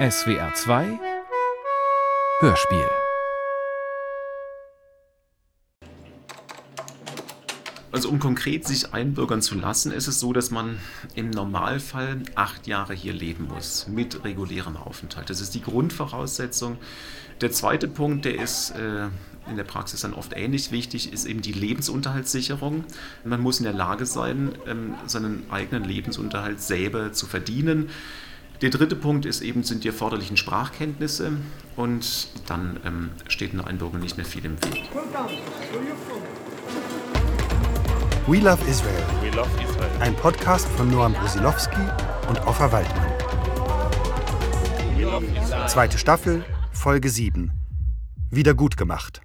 SWR 2 Hörspiel Also um konkret sich einbürgern zu lassen, ist es so, dass man im Normalfall acht Jahre hier leben muss mit regulärem Aufenthalt. Das ist die Grundvoraussetzung. Der zweite Punkt, der ist äh, in der Praxis dann oft ähnlich wichtig, ist eben die Lebensunterhaltssicherung. Man muss in der Lage sein, ähm, seinen eigenen Lebensunterhalt selber zu verdienen. Der dritte Punkt ist eben, sind die erforderlichen Sprachkenntnisse und dann ähm, steht einer Einbürgerung nicht mehr viel im Weg. We Love Israel. We love Israel. Ein Podcast von Noam Brusilowski und Offa Waldmann. We love Israel. Zweite Staffel, Folge 7. Wieder gut gemacht.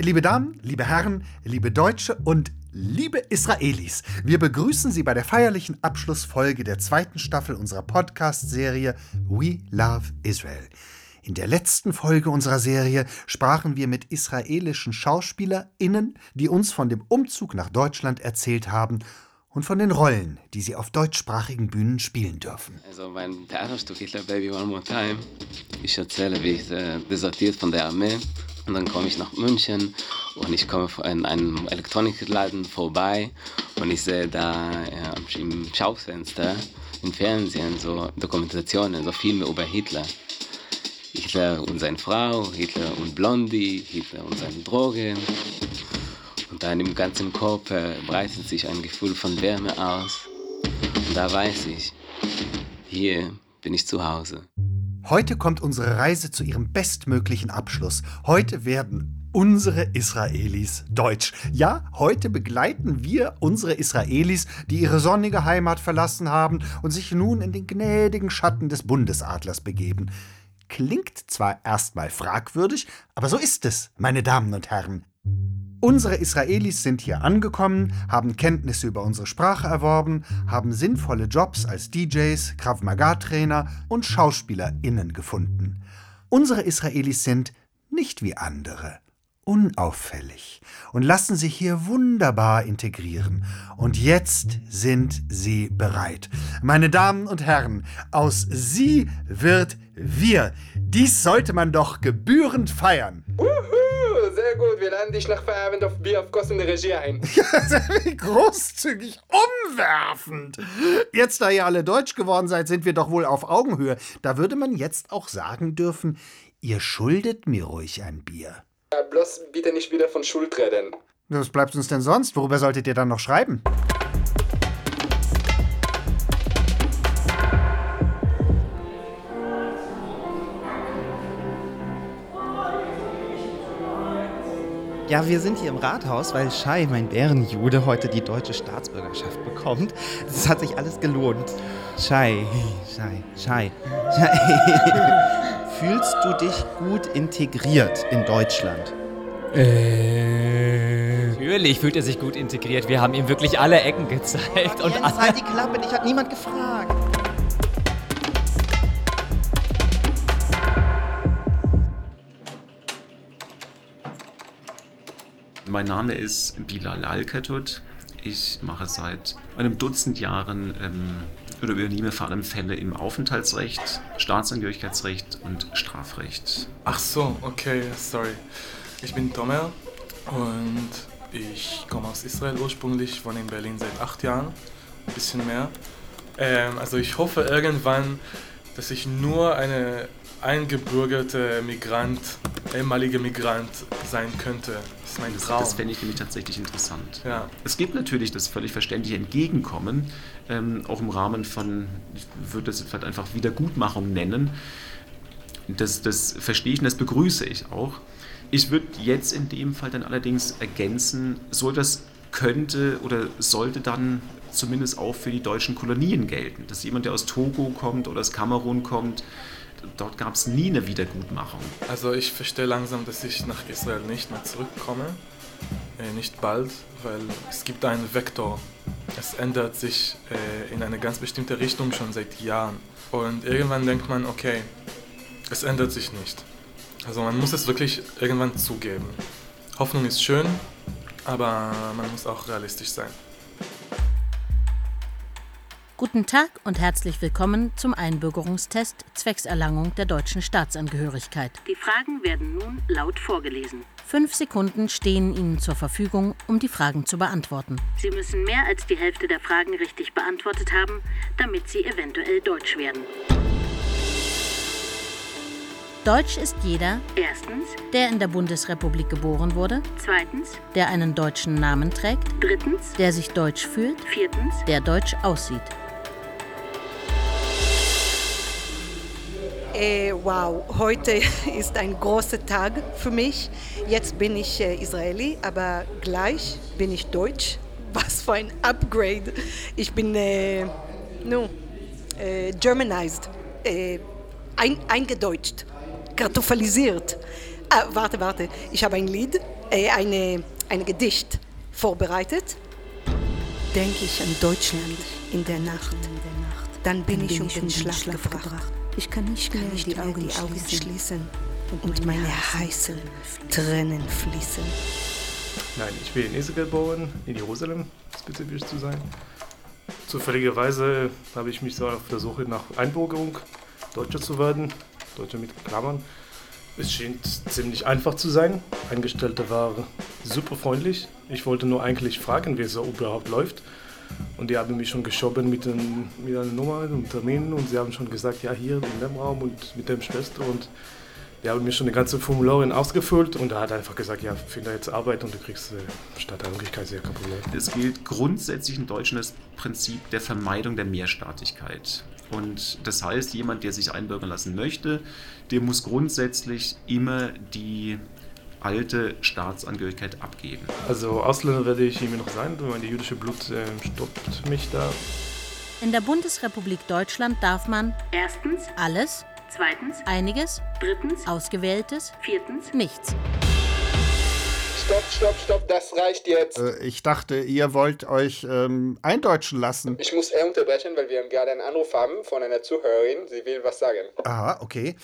Liebe Damen, liebe Herren, liebe Deutsche und liebe Israelis, wir begrüßen Sie bei der feierlichen Abschlussfolge der zweiten Staffel unserer Podcast-Serie We Love Israel. In der letzten Folge unserer Serie sprachen wir mit israelischen SchauspielerInnen, die uns von dem Umzug nach Deutschland erzählt haben und von den Rollen, die sie auf deutschsprachigen Bühnen spielen dürfen. Also mein Theaterstück Hitler Baby One More Time. Ich erzähle, wie ich äh, desertiert von der Armee und dann komme ich nach München und ich komme in einem Elektronikladen vorbei und ich sehe da äh, im Schaufenster im Fernsehen so Dokumentationen, so Filme über Hitler. Hitler und seine Frau, Hitler und Blondie, Hitler und seine Drogen. Und dann im ganzen Körper breitet sich ein Gefühl von Wärme aus. Und da weiß ich, hier bin ich zu Hause. Heute kommt unsere Reise zu ihrem bestmöglichen Abschluss. Heute werden unsere Israelis deutsch. Ja, heute begleiten wir unsere Israelis, die ihre sonnige Heimat verlassen haben und sich nun in den gnädigen Schatten des Bundesadlers begeben. Klingt zwar erstmal fragwürdig, aber so ist es, meine Damen und Herren. Unsere Israelis sind hier angekommen, haben Kenntnisse über unsere Sprache erworben, haben sinnvolle Jobs als DJs, Krav Maga-Trainer und SchauspielerInnen gefunden. Unsere Israelis sind nicht wie andere, unauffällig und lassen sich hier wunderbar integrieren. Und jetzt sind sie bereit. Meine Damen und Herren, aus sie wird wir. Dies sollte man doch gebührend feiern. Uhu, sehr gut. Wir laden dich nach Feierabend auf Bier auf Kosten der Regie ein. Wie großzügig, umwerfend. Jetzt, da ihr alle deutsch geworden seid, sind wir doch wohl auf Augenhöhe. Da würde man jetzt auch sagen dürfen, ihr schuldet mir ruhig ein Bier. Ja, bloß bitte nicht wieder von Schuld reden. Was bleibt uns denn sonst? Worüber solltet ihr dann noch schreiben? Ja, wir sind hier im Rathaus, weil Shai, mein Bärenjude, heute die deutsche Staatsbürgerschaft bekommt. Das hat sich alles gelohnt. Shai, Shai, Shai, Shai. Fühlst du dich gut integriert in Deutschland? Natürlich fühlt er sich gut integriert. Wir haben ihm wirklich alle Ecken gezeigt. Und Jens, alle halt die Klappe, dich hat niemand gefragt. Mein Name ist Bilal Alkatut. Ich mache seit einem Dutzend Jahren ähm, oder übernehme vor allem Fälle im Aufenthaltsrecht, Staatsangehörigkeitsrecht und Strafrecht. Ach so, okay, sorry. Ich bin Tomer und ich komme aus Israel ursprünglich, wohne in Berlin seit acht Jahren, ein bisschen mehr. Ähm, also ich hoffe irgendwann, dass ich nur eine eingebürgerte Migrant, ehemalige Migrant sein könnte. Das ist mein Das, Traum. das fände ich nämlich tatsächlich interessant. Ja. Es gibt natürlich das völlig verständliche Entgegenkommen, ähm, auch im Rahmen von, ich würde das vielleicht einfach Wiedergutmachung nennen. Das, das verstehe ich und das begrüße ich auch. Ich würde jetzt in dem Fall dann allerdings ergänzen, so das könnte oder sollte dann zumindest auch für die deutschen Kolonien gelten. Dass jemand, der aus Togo kommt oder aus Kamerun kommt, dort gab es nie eine Wiedergutmachung. Also ich verstehe langsam, dass ich nach Israel nicht mehr zurückkomme. Äh, nicht bald, weil es gibt einen Vektor. Es ändert sich äh, in eine ganz bestimmte Richtung schon seit Jahren. Und irgendwann denkt man, okay, es ändert sich nicht. Also man muss es wirklich irgendwann zugeben. Hoffnung ist schön, aber man muss auch realistisch sein. Guten Tag und herzlich willkommen zum Einbürgerungstest zwecks Erlangung der deutschen Staatsangehörigkeit. Die Fragen werden nun laut vorgelesen. Fünf Sekunden stehen Ihnen zur Verfügung, um die Fragen zu beantworten. Sie müssen mehr als die Hälfte der Fragen richtig beantwortet haben, damit Sie eventuell Deutsch werden. Deutsch ist jeder, erstens, der in der Bundesrepublik geboren wurde, zweitens, der einen deutschen Namen trägt, drittens, der sich deutsch fühlt, viertens, der deutsch aussieht. Äh, wow, heute ist ein großer Tag für mich. Jetzt bin ich äh, Israeli, aber gleich bin ich Deutsch. Was für ein Upgrade. Ich bin äh, no, äh, Germanized, äh, ein, eingedeutscht kartoffelisiert. Ah, warte, warte. Ich habe ein Lied, äh, eine, ein Gedicht vorbereitet. Denke ich an Deutschland in der Nacht. Dann bin ich um den Schlaf gebracht. Ich kann nicht mehr die Augen schließen und meine heißen Tränen fließen. Nein, ich bin in Israel geboren, in Jerusalem spezifisch zu sein. Zufälligerweise habe ich mich so auf der Suche nach Einbürgerung, Deutscher zu werden. Deutscher mit Klammern. Es schien ziemlich einfach zu sein. Angestellte war super freundlich. Ich wollte nur eigentlich fragen, wie es so überhaupt läuft. Und die haben mich schon geschoben mit, ein, mit einer Nummer und Terminen und sie haben schon gesagt, ja hier in dem Raum und mit dem Schwester und die haben mir schon die ganze Formularin ausgefüllt und er hat einfach gesagt, ja, finde jetzt Arbeit und du kriegst äh, Stadtangehörigkeit, sehr kein Problem. Es gilt grundsätzlich in Deutschland das Prinzip der Vermeidung der Mehrstaatigkeit. Und das heißt, jemand, der sich einbürgern lassen möchte, der muss grundsätzlich immer die alte Staatsangehörigkeit abgeben. Also Ausländer werde ich immer noch sein, mein jüdische Blut äh, stoppt mich da. In der Bundesrepublik Deutschland darf man erstens alles, zweitens einiges, drittens ausgewähltes, viertens nichts. Stopp, stopp, stopp, das reicht jetzt. Äh, ich dachte, ihr wollt euch ähm, eindeutschen lassen. Ich muss eher unterbrechen, weil wir gerade einen Anruf haben von einer Zuhörerin. Sie will was sagen. Aha, okay.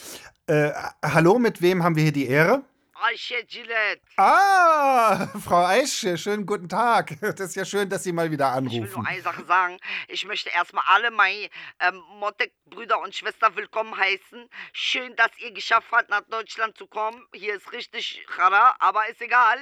Äh, hallo, mit wem haben wir hier die Ehre? Aische Gillette. Ah, Frau Aische, schönen guten Tag. Das ist ja schön, dass Sie mal wieder anrufen. Ich will nur eine Sache sagen. Ich möchte erstmal alle meine ähm, Motek-Brüder und Schwestern willkommen heißen. Schön, dass ihr geschafft habt, nach Deutschland zu kommen. Hier ist richtig chara, aber ist egal.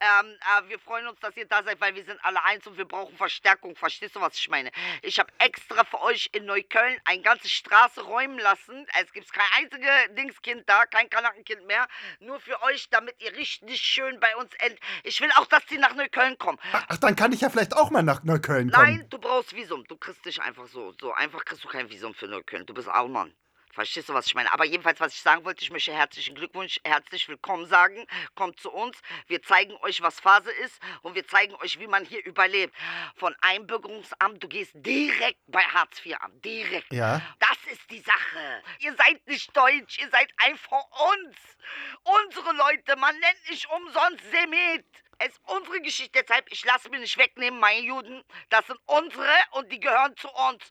Ähm, äh, wir freuen uns, dass ihr da seid, weil wir sind alle eins und wir brauchen Verstärkung. Verstehst du, was ich meine? Ich habe extra für euch in Neukölln eine ganze Straße räumen lassen. Es gibt kein einziges Dingskind da, kein Kanackenkind mehr. Nur für euch, damit ihr richtig schön bei uns end. Ich will auch, dass sie nach Neukölln kommen. Ach, dann kann ich ja vielleicht auch mal nach Neukölln kommen. Nein, du brauchst Visum. Du kriegst dich einfach so. So einfach kriegst du kein Visum für Neukölln. Du bist Allmann. Verstehst du, was ich meine? Aber jedenfalls, was ich sagen wollte, ich möchte herzlichen Glückwunsch, herzlich willkommen sagen. Kommt zu uns. Wir zeigen euch, was Phase ist und wir zeigen euch, wie man hier überlebt. Von Einbürgerungsamt, du gehst direkt bei Hartz IV an. Direkt. Ja. Das ist die Sache. Ihr seid nicht deutsch, ihr seid einfach uns. Unsere Leute, man nennt nicht umsonst Semit. Es ist unsere Geschichte, deshalb ich lasse mir nicht wegnehmen, meine Juden. Das sind unsere und die gehören zu uns.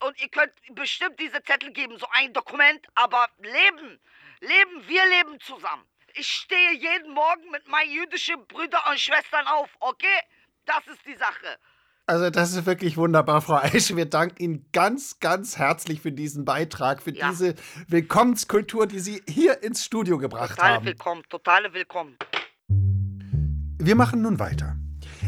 Und ihr könnt bestimmt diese Zettel geben, so ein Dokument, aber leben, leben, wir leben zusammen. Ich stehe jeden Morgen mit meinen jüdischen Brüdern und Schwestern auf, okay? Das ist die Sache. Also das ist wirklich wunderbar, Frau Eiche. Wir danken Ihnen ganz, ganz herzlich für diesen Beitrag, für Ja. diese Willkommenskultur, die Sie hier ins Studio gebracht Totale haben. Willkommen, totale Willkommen. Wir machen nun weiter.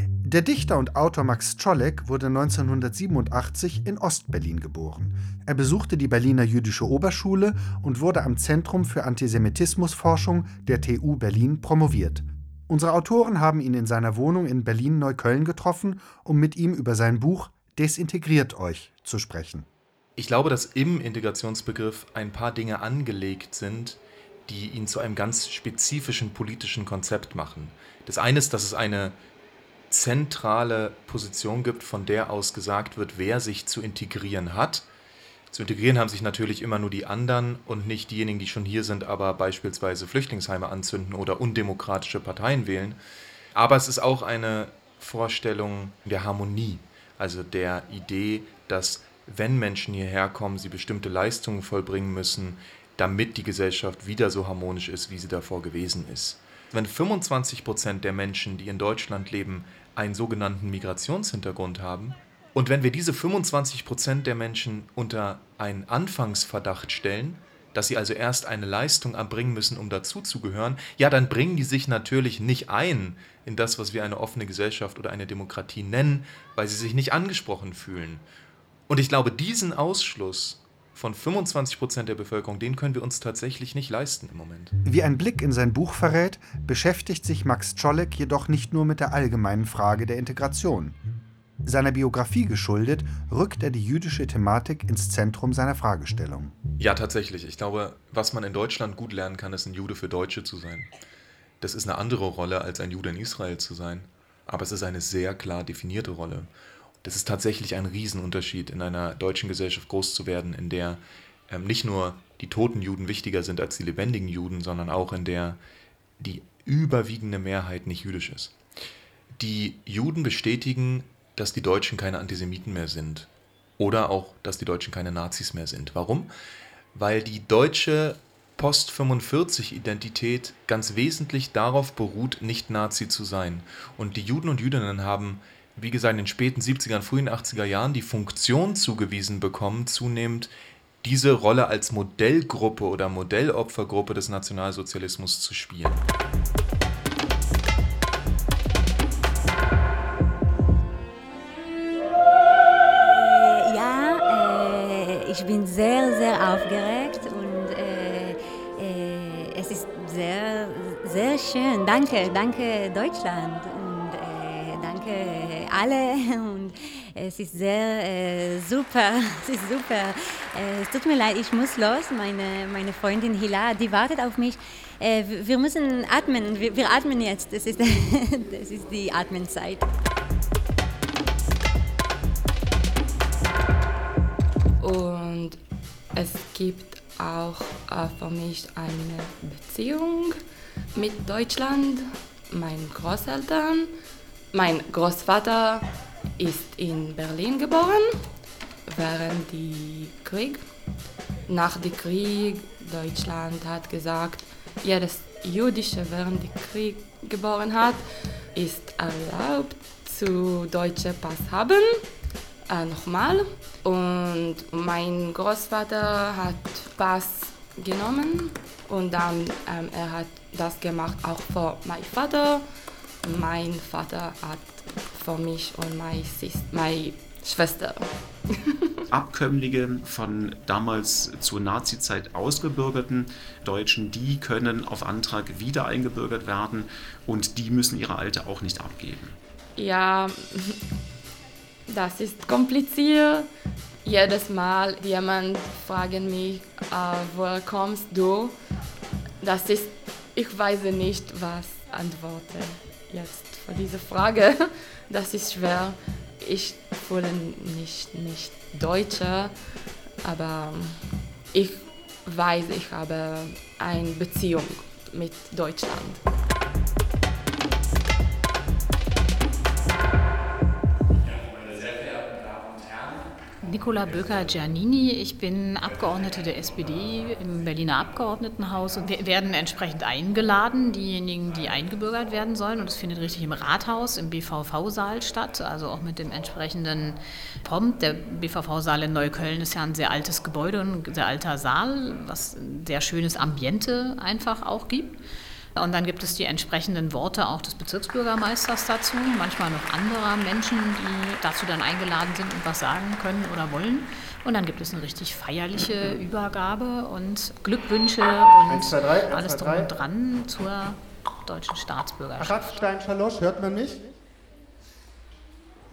Der Dichter und Autor Max Czolek wurde 1987 in Ostberlin geboren. Er besuchte die Berliner Jüdische Oberschule und wurde am Zentrum für Antisemitismusforschung der TU Berlin promoviert. Unsere Autoren haben ihn in seiner Wohnung in Berlin-Neukölln getroffen, um mit ihm über sein Buch Desintegriert euch zu sprechen. Ich glaube, dass im Integrationsbegriff ein paar Dinge angelegt sind, die ihn zu einem ganz spezifischen politischen Konzept machen. Das eine ist, dass es eine zentrale Position gibt, von der aus gesagt wird, wer sich zu integrieren hat. Zu integrieren haben sich natürlich immer nur die anderen und nicht diejenigen, die schon hier sind, aber beispielsweise Flüchtlingsheime anzünden oder undemokratische Parteien wählen. Aber es ist auch eine Vorstellung der Harmonie, also der Idee, dass wenn Menschen hierher kommen, sie bestimmte Leistungen vollbringen müssen, damit die Gesellschaft wieder so harmonisch ist, wie sie davor gewesen ist. Wenn 25 Prozent der Menschen, die in Deutschland leben, einen sogenannten Migrationshintergrund haben, Und wenn wir diese 25 Prozent der Menschen unter einen Anfangsverdacht stellen, dass sie also erst eine Leistung erbringen müssen, um dazuzugehören, ja, dann bringen die sich natürlich nicht ein in das, was wir eine offene Gesellschaft oder eine Demokratie nennen, weil sie sich nicht angesprochen fühlen. Und ich glaube, diesen Ausschluss von 25 Prozent der Bevölkerung, den können wir uns tatsächlich nicht leisten im Moment. Wie ein Blick in sein Buch verrät, beschäftigt sich Max Czolek jedoch nicht nur mit der allgemeinen Frage der Integration. Seiner Biografie geschuldet, rückt er die jüdische Thematik ins Zentrum seiner Fragestellung. Ja, tatsächlich. Ich glaube, was man in Deutschland gut lernen kann, ist ein Jude für Deutsche zu sein. Das ist eine andere Rolle, als ein Jude in Israel zu sein. Aber es ist eine sehr klar definierte Rolle. Das ist tatsächlich ein Riesenunterschied, in einer deutschen Gesellschaft groß zu werden, in der ähm, nicht nur die toten Juden wichtiger sind als die lebendigen Juden, sondern auch in der die überwiegende Mehrheit nicht jüdisch ist. Die Juden bestätigen, dass die Deutschen keine Antisemiten mehr sind. Oder auch, dass die Deutschen keine Nazis mehr sind. Warum? Weil die deutsche Post-45-Identität ganz wesentlich darauf beruht, nicht Nazi zu sein. Und die Juden und Jüdinnen haben wie gesagt, in den späten 70er und frühen 80er Jahren die Funktion zugewiesen bekommen, zunehmend diese Rolle als Modellgruppe oder Modellopfergruppe des Nationalsozialismus zu spielen. Äh, ja, äh, ich bin sehr, sehr aufgeregt und äh, äh es ist sehr, sehr schön. Danke, danke Deutschland danke alle und es ist sehr äh, super, es ist super. Äh, es tut mir leid, ich muss los. Meine, meine Freundin Hila, die wartet auf mich. Äh, wir müssen atmen, wir, wir atmen jetzt. Das ist, das ist die Atmenzeit. Und es gibt auch äh, für mich eine Beziehung mit Deutschland, meinen Großeltern mein Großvater ist in Berlin geboren während des Krieg. Nach dem Krieg Deutschland hat gesagt, jedes jüdische während des Krieg geboren hat, ist erlaubt zu deutschen Pass haben. Äh, nochmal. Und mein Großvater hat Pass genommen und dann ähm, er hat das gemacht auch für meinen Vater mein Vater hat für mich und meine, meine Schwester. Abkömmlinge von damals zur Nazizeit ausgebürgerten Deutschen, die können auf Antrag wieder eingebürgert werden und die müssen ihre Alte auch nicht abgeben. Ja, das ist kompliziert. Jedes Mal jemand fragt mich, äh, woher kommst du? Das ist, ich weiß nicht, was antworte jetzt vor dieser Frage. Das ist schwer. Ich fühle nicht, nicht Deutsche, aber ich weiß, ich habe eine Beziehung mit Deutschland. Nicola Böker-Giannini. Ich bin Abgeordnete der SPD im Berliner Abgeordnetenhaus und wir werden entsprechend eingeladen, diejenigen, die eingebürgert werden sollen. Und es findet richtig im Rathaus, im BVV-Saal statt, also auch mit dem entsprechenden POM. Der BVV-Saal in Neukölln ist ja ein sehr altes Gebäude, ein sehr alter Saal, was ein sehr schönes Ambiente einfach auch gibt. Und dann gibt es die entsprechenden Worte auch des Bezirksbürgermeisters dazu, manchmal noch anderer Menschen, die dazu dann eingeladen sind und was sagen können oder wollen. Und dann gibt es eine richtig feierliche Übergabe und Glückwünsche und 1, 2, 3, 1, alles drum und dran zur deutschen Staatsbürgerschaft. Araf Stein-Schalosch, hört man mich?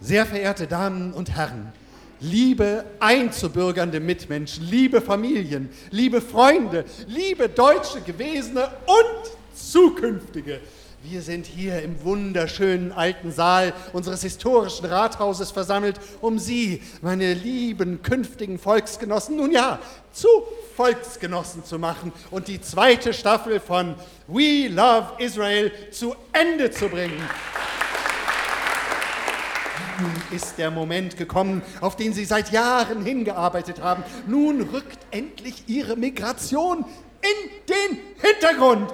Sehr verehrte Damen und Herren, liebe einzubürgernde Mitmenschen, liebe Familien, liebe Freunde, liebe deutsche Gewesene und zukünftige. Wir sind hier im wunderschönen alten Saal unseres historischen Rathauses versammelt, um Sie, meine lieben künftigen Volksgenossen, nun ja, zu Volksgenossen zu machen und die zweite Staffel von We Love Israel zu Ende zu bringen. Nun ist der Moment gekommen, auf den Sie seit Jahren hingearbeitet haben. Nun rückt endlich Ihre Migration in den Hintergrund.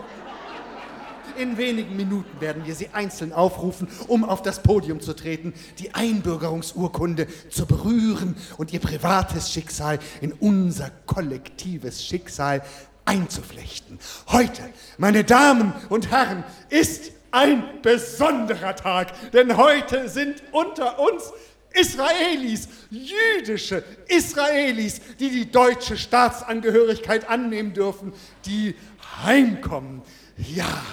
In wenigen Minuten werden wir Sie einzeln aufrufen, um auf das Podium zu treten, die Einbürgerungsurkunde zu berühren und Ihr privates Schicksal in unser kollektives Schicksal einzuflechten. Heute, meine Damen und Herren, ist ein besonderer Tag, denn heute sind unter uns Israelis, jüdische Israelis, die die deutsche Staatsangehörigkeit annehmen dürfen, die heimkommen. Ja,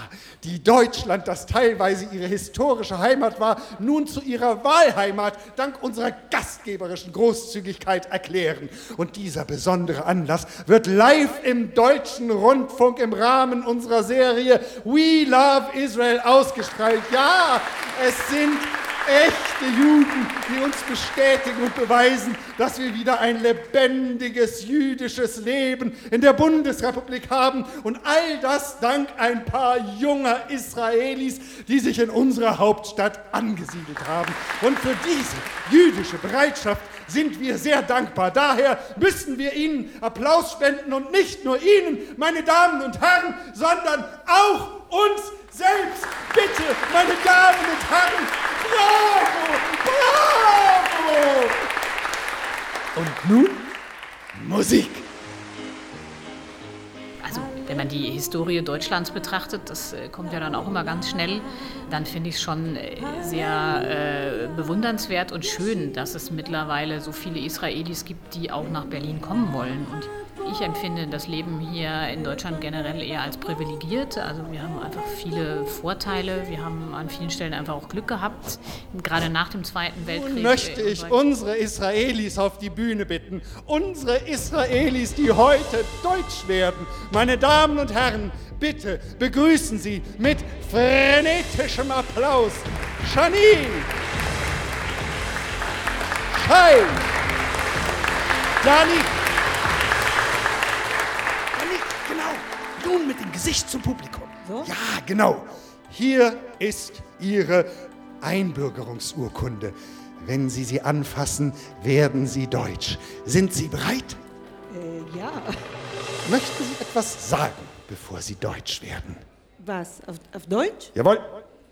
die Deutschland, das teilweise ihre historische Heimat war, nun zu ihrer Wahlheimat dank unserer gastgeberischen Großzügigkeit erklären. Und dieser besondere Anlass wird live im deutschen Rundfunk im Rahmen unserer Serie We Love Israel ausgestrahlt. Ja, es sind echte Juden, die uns bestätigen und beweisen, dass wir wieder ein lebendiges jüdisches Leben in der Bundesrepublik haben. Und all das dank ein paar junger Israelis, die sich in unserer Hauptstadt angesiedelt haben. Und für diese jüdische Bereitschaft sind wir sehr dankbar. Daher müssen wir Ihnen Applaus spenden und nicht nur Ihnen, meine Damen und Herren, sondern auch uns selbst. Bitte, meine Damen und Herren, bravo, bravo! Und nun Musik. Wenn man die Historie Deutschlands betrachtet, das äh, kommt ja dann auch immer ganz schnell, dann finde ich es schon äh, sehr äh, bewundernswert und schön, dass es mittlerweile so viele Israelis gibt, die auch nach Berlin kommen wollen. Und ich empfinde das Leben hier in Deutschland generell eher als privilegiert. Also wir haben einfach viele Vorteile. Wir haben an vielen Stellen einfach auch Glück gehabt, gerade nach dem Zweiten Weltkrieg. Nun möchte ich unsere Israelis auf die Bühne bitten. Unsere Israelis, die heute deutsch werden. Meine Damen und Herren, bitte begrüßen Sie mit frenetischem Applaus Shani, Shai, Dani, nun mit dem Gesicht zum Publikum. So? Ja, genau. Hier ist Ihre Einbürgerungsurkunde. Wenn Sie sie anfassen, werden Sie deutsch. Sind Sie bereit? Äh, ja. Möchten Sie etwas sagen, bevor Sie deutsch werden? Was? Auf, auf Deutsch? Jawohl.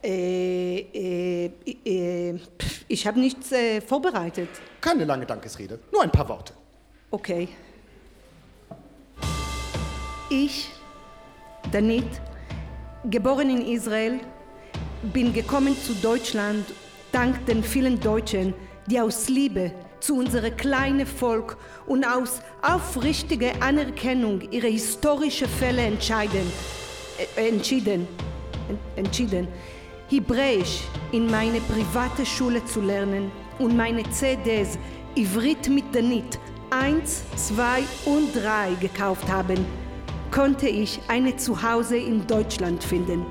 Äh, äh, äh, ich habe nichts äh, vorbereitet. Keine lange Dankesrede, nur ein paar Worte. Okay. Ich Danit, geboren in Israel, bin gekommen zu Deutschland dank den vielen Deutschen, die aus Liebe zu unserem kleinen Volk und aus aufrichtiger Anerkennung ihre historischen Fälle entscheiden, äh, entschieden, entschieden, Hebräisch in meine private Schule zu lernen und meine CDs Ivrit mit Danit 1, 2 und 3 gekauft haben konnte ich eine Zuhause in Deutschland finden.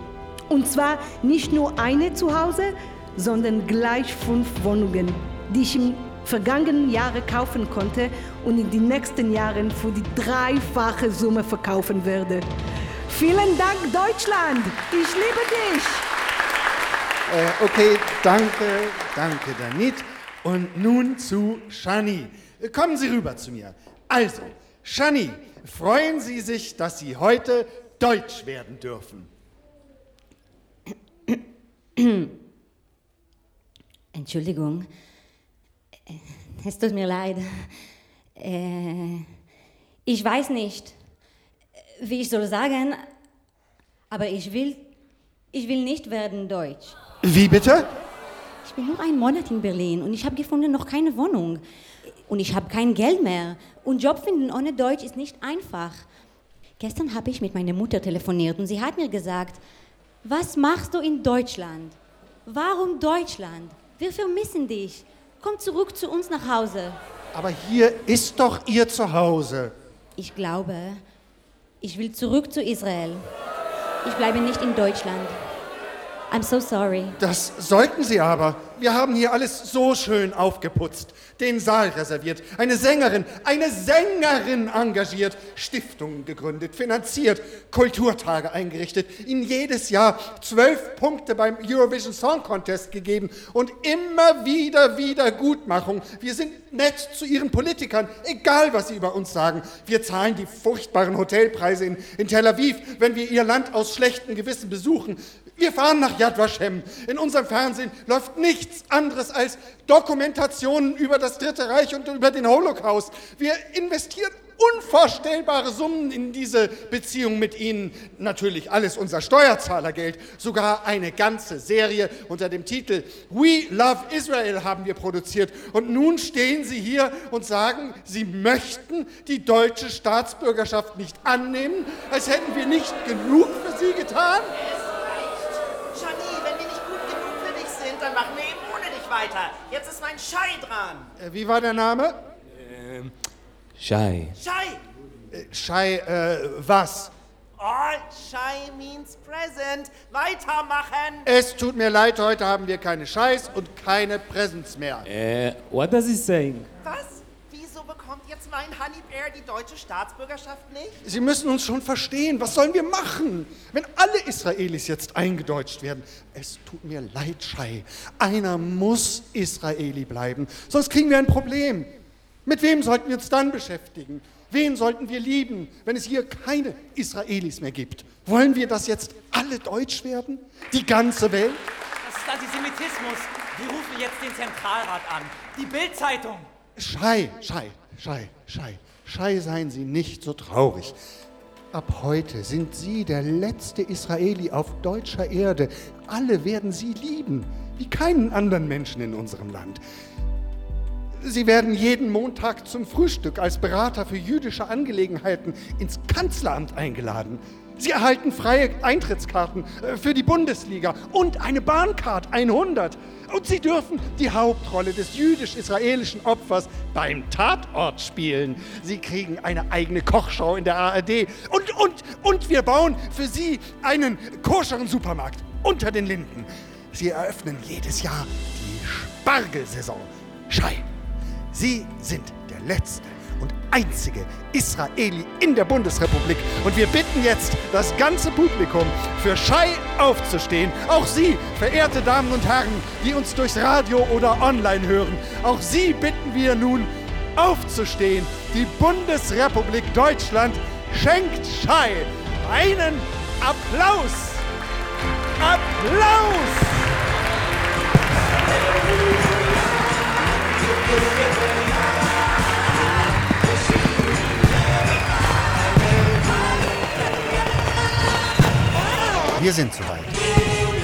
Und zwar nicht nur eine Zuhause, sondern gleich fünf Wohnungen, die ich im vergangenen Jahre kaufen konnte und in den nächsten Jahren für die dreifache Summe verkaufen werde. Vielen Dank, Deutschland! Ich liebe dich! Äh, okay, danke, danke, Danit. Und nun zu Shani. Kommen Sie rüber zu mir. Also, Shani, freuen Sie sich, dass Sie heute Deutsch werden dürfen. Entschuldigung, es tut mir leid. Äh, ich weiß nicht, wie ich soll sagen, aber ich will, ich will nicht werden Deutsch. Wie bitte? Ich bin nur einen Monat in Berlin und ich habe gefunden noch keine Wohnung und ich habe kein Geld mehr. Und Job finden ohne Deutsch ist nicht einfach. Gestern habe ich mit meiner Mutter telefoniert und sie hat mir gesagt, was machst du in Deutschland? Warum Deutschland? Wir vermissen dich. Komm zurück zu uns nach Hause. Aber hier ist doch Ihr Zuhause. Ich glaube, ich will zurück zu Israel. Ich bleibe nicht in Deutschland. I'm so sorry. Das sollten Sie aber. wir haben hier alles so schön aufgeputzt, den Saal reserviert, eine Sängerin, eine Sängerin engagiert, Stiftungen gegründet, finanziert, Kulturtage eingerichtet, ihnen jedes Jahr zwölf Punkte beim Eurovision Song Contest gegeben und immer wieder Wiedergutmachung. Wir sind nett zu ihren Politikern, egal was sie über uns sagen. Wir zahlen die furchtbaren Hotelpreise in, in Tel Aviv, wenn wir ihr Land aus schlechtem Gewissen besuchen. Wir fahren nach Yad Vashem. In unserem Fernsehen läuft nichts anderes als Dokumentationen über das Dritte Reich und über den Holocaust. Wir investieren unvorstellbare Summen in diese Beziehung mit Ihnen. Natürlich alles unser Steuerzahlergeld. Sogar eine ganze Serie unter dem Titel We Love Israel haben wir produziert. Und nun stehen Sie hier und sagen, Sie möchten die deutsche Staatsbürgerschaft nicht annehmen, als hätten wir nicht genug für Sie getan? Weiter. Jetzt ist mein Schei dran. Äh, Wie war der Name? Ähm, Schei. Schei! Äh, Schei, äh, was? All Schei means present. Weitermachen. Es tut mir leid, heute haben wir keine Scheiß und keine Presents mehr. Äh, what does he saying? Was? Bekommt jetzt mein Honey Bear die deutsche Staatsbürgerschaft nicht? Sie müssen uns schon verstehen, was sollen wir machen, wenn alle Israelis jetzt eingedeutscht werden? Es tut mir leid, Schei. Einer muss Israeli bleiben, sonst kriegen wir ein Problem. Mit wem sollten wir uns dann beschäftigen? Wen sollten wir lieben, wenn es hier keine Israelis mehr gibt? Wollen wir, dass jetzt alle deutsch werden? Die ganze Welt? Das ist Antisemitismus. Wir rufen jetzt den Zentralrat an. Die Bild-Zeitung. Schei, Schei, Schei, Schei, Schei, seien Sie nicht so traurig. Ab heute sind Sie der letzte Israeli auf deutscher Erde. Alle werden Sie lieben, wie keinen anderen Menschen in unserem Land. Sie werden jeden Montag zum Frühstück als Berater für jüdische Angelegenheiten ins Kanzleramt eingeladen. Sie erhalten freie Eintrittskarten äh, für die Bundesliga und eine Bahncard 100. Und Sie dürfen die Hauptrolle des jüdisch-israelischen Opfers beim Tatort spielen. Sie kriegen eine eigene Kochshow in der ARD. Und, und, und wir bauen für Sie einen koscheren Supermarkt unter den Linden. Sie eröffnen jedes Jahr die Spargelsaison. Schei, Sie sind der letzte und einzige Israeli in der Bundesrepublik. Und wir bitten jetzt das ganze Publikum für Schei aufzustehen. Auch Sie, verehrte Damen und Herren, die uns durchs Radio oder online hören. Auch Sie bitten wir nun aufzustehen. Die Bundesrepublik Deutschland schenkt Schei einen Applaus. Applaus! Wir sind soweit.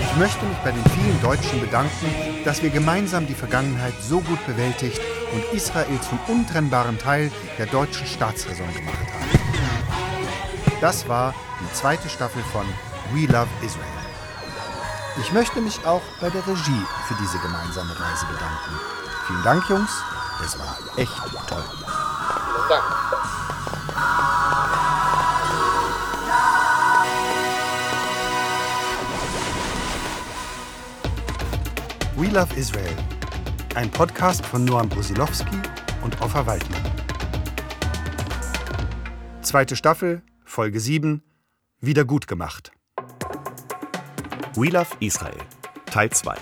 Ich möchte mich bei den vielen Deutschen bedanken, dass wir gemeinsam die Vergangenheit so gut bewältigt und Israel zum untrennbaren Teil der deutschen Staatsräson gemacht haben. Das war die zweite Staffel von We Love Israel. Ich möchte mich auch bei der Regie für diese gemeinsame Reise bedanken. Vielen Dank, Jungs. Es war echt toll. Vielen We Love Israel. Ein Podcast von Noam Brusilowski und Offa Waldmann. Zweite Staffel, Folge 7. Wieder gut gemacht. We Love Israel, Teil 2,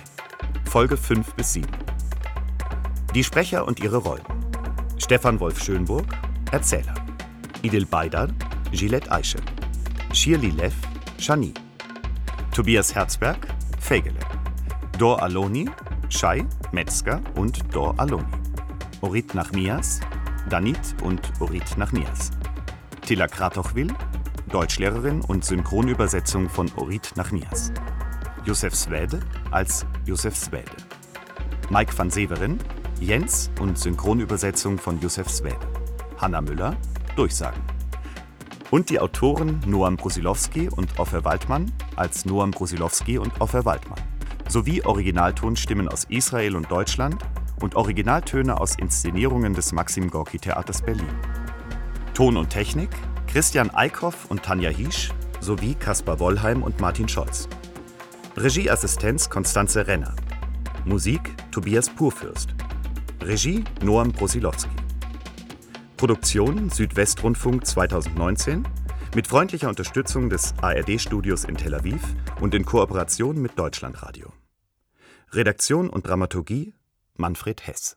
Folge 5 bis 7. Die Sprecher und ihre Rollen. Stefan Wolf Schönburg, Erzähler. Idil Baydar, Gillette Aische. Shirley Leff, Shani. Tobias Herzberg, Fegele. Dor Aloni, Shai, Metzger und Dor Aloni. Orit Nachmias, Danit und Orit Nachmias. Tilla Kratochwil, Deutschlehrerin und Synchronübersetzung von Orit Nachmias. Josef Swede als Josef Swede. Mike van Severen, Jens und Synchronübersetzung von Josef Swede. Hanna Müller, Durchsagen. Und die Autoren Noam Brusilowski und Offer Waldmann als Noam Brusilowski und Offer Waldmann. Sowie Originaltonstimmen aus Israel und Deutschland und Originaltöne aus Inszenierungen des Maxim Gorki Theaters Berlin. Ton und Technik Christian Eickhoff und Tanja Hiesch sowie Kaspar Wollheim und Martin Scholz. Regieassistenz Konstanze Renner. Musik Tobias Purfürst. Regie Noam Brosilowski. Produktion Südwestrundfunk 2019 mit freundlicher Unterstützung des ARD-Studios in Tel Aviv und in Kooperation mit Deutschlandradio. Redaktion und Dramaturgie Manfred Hess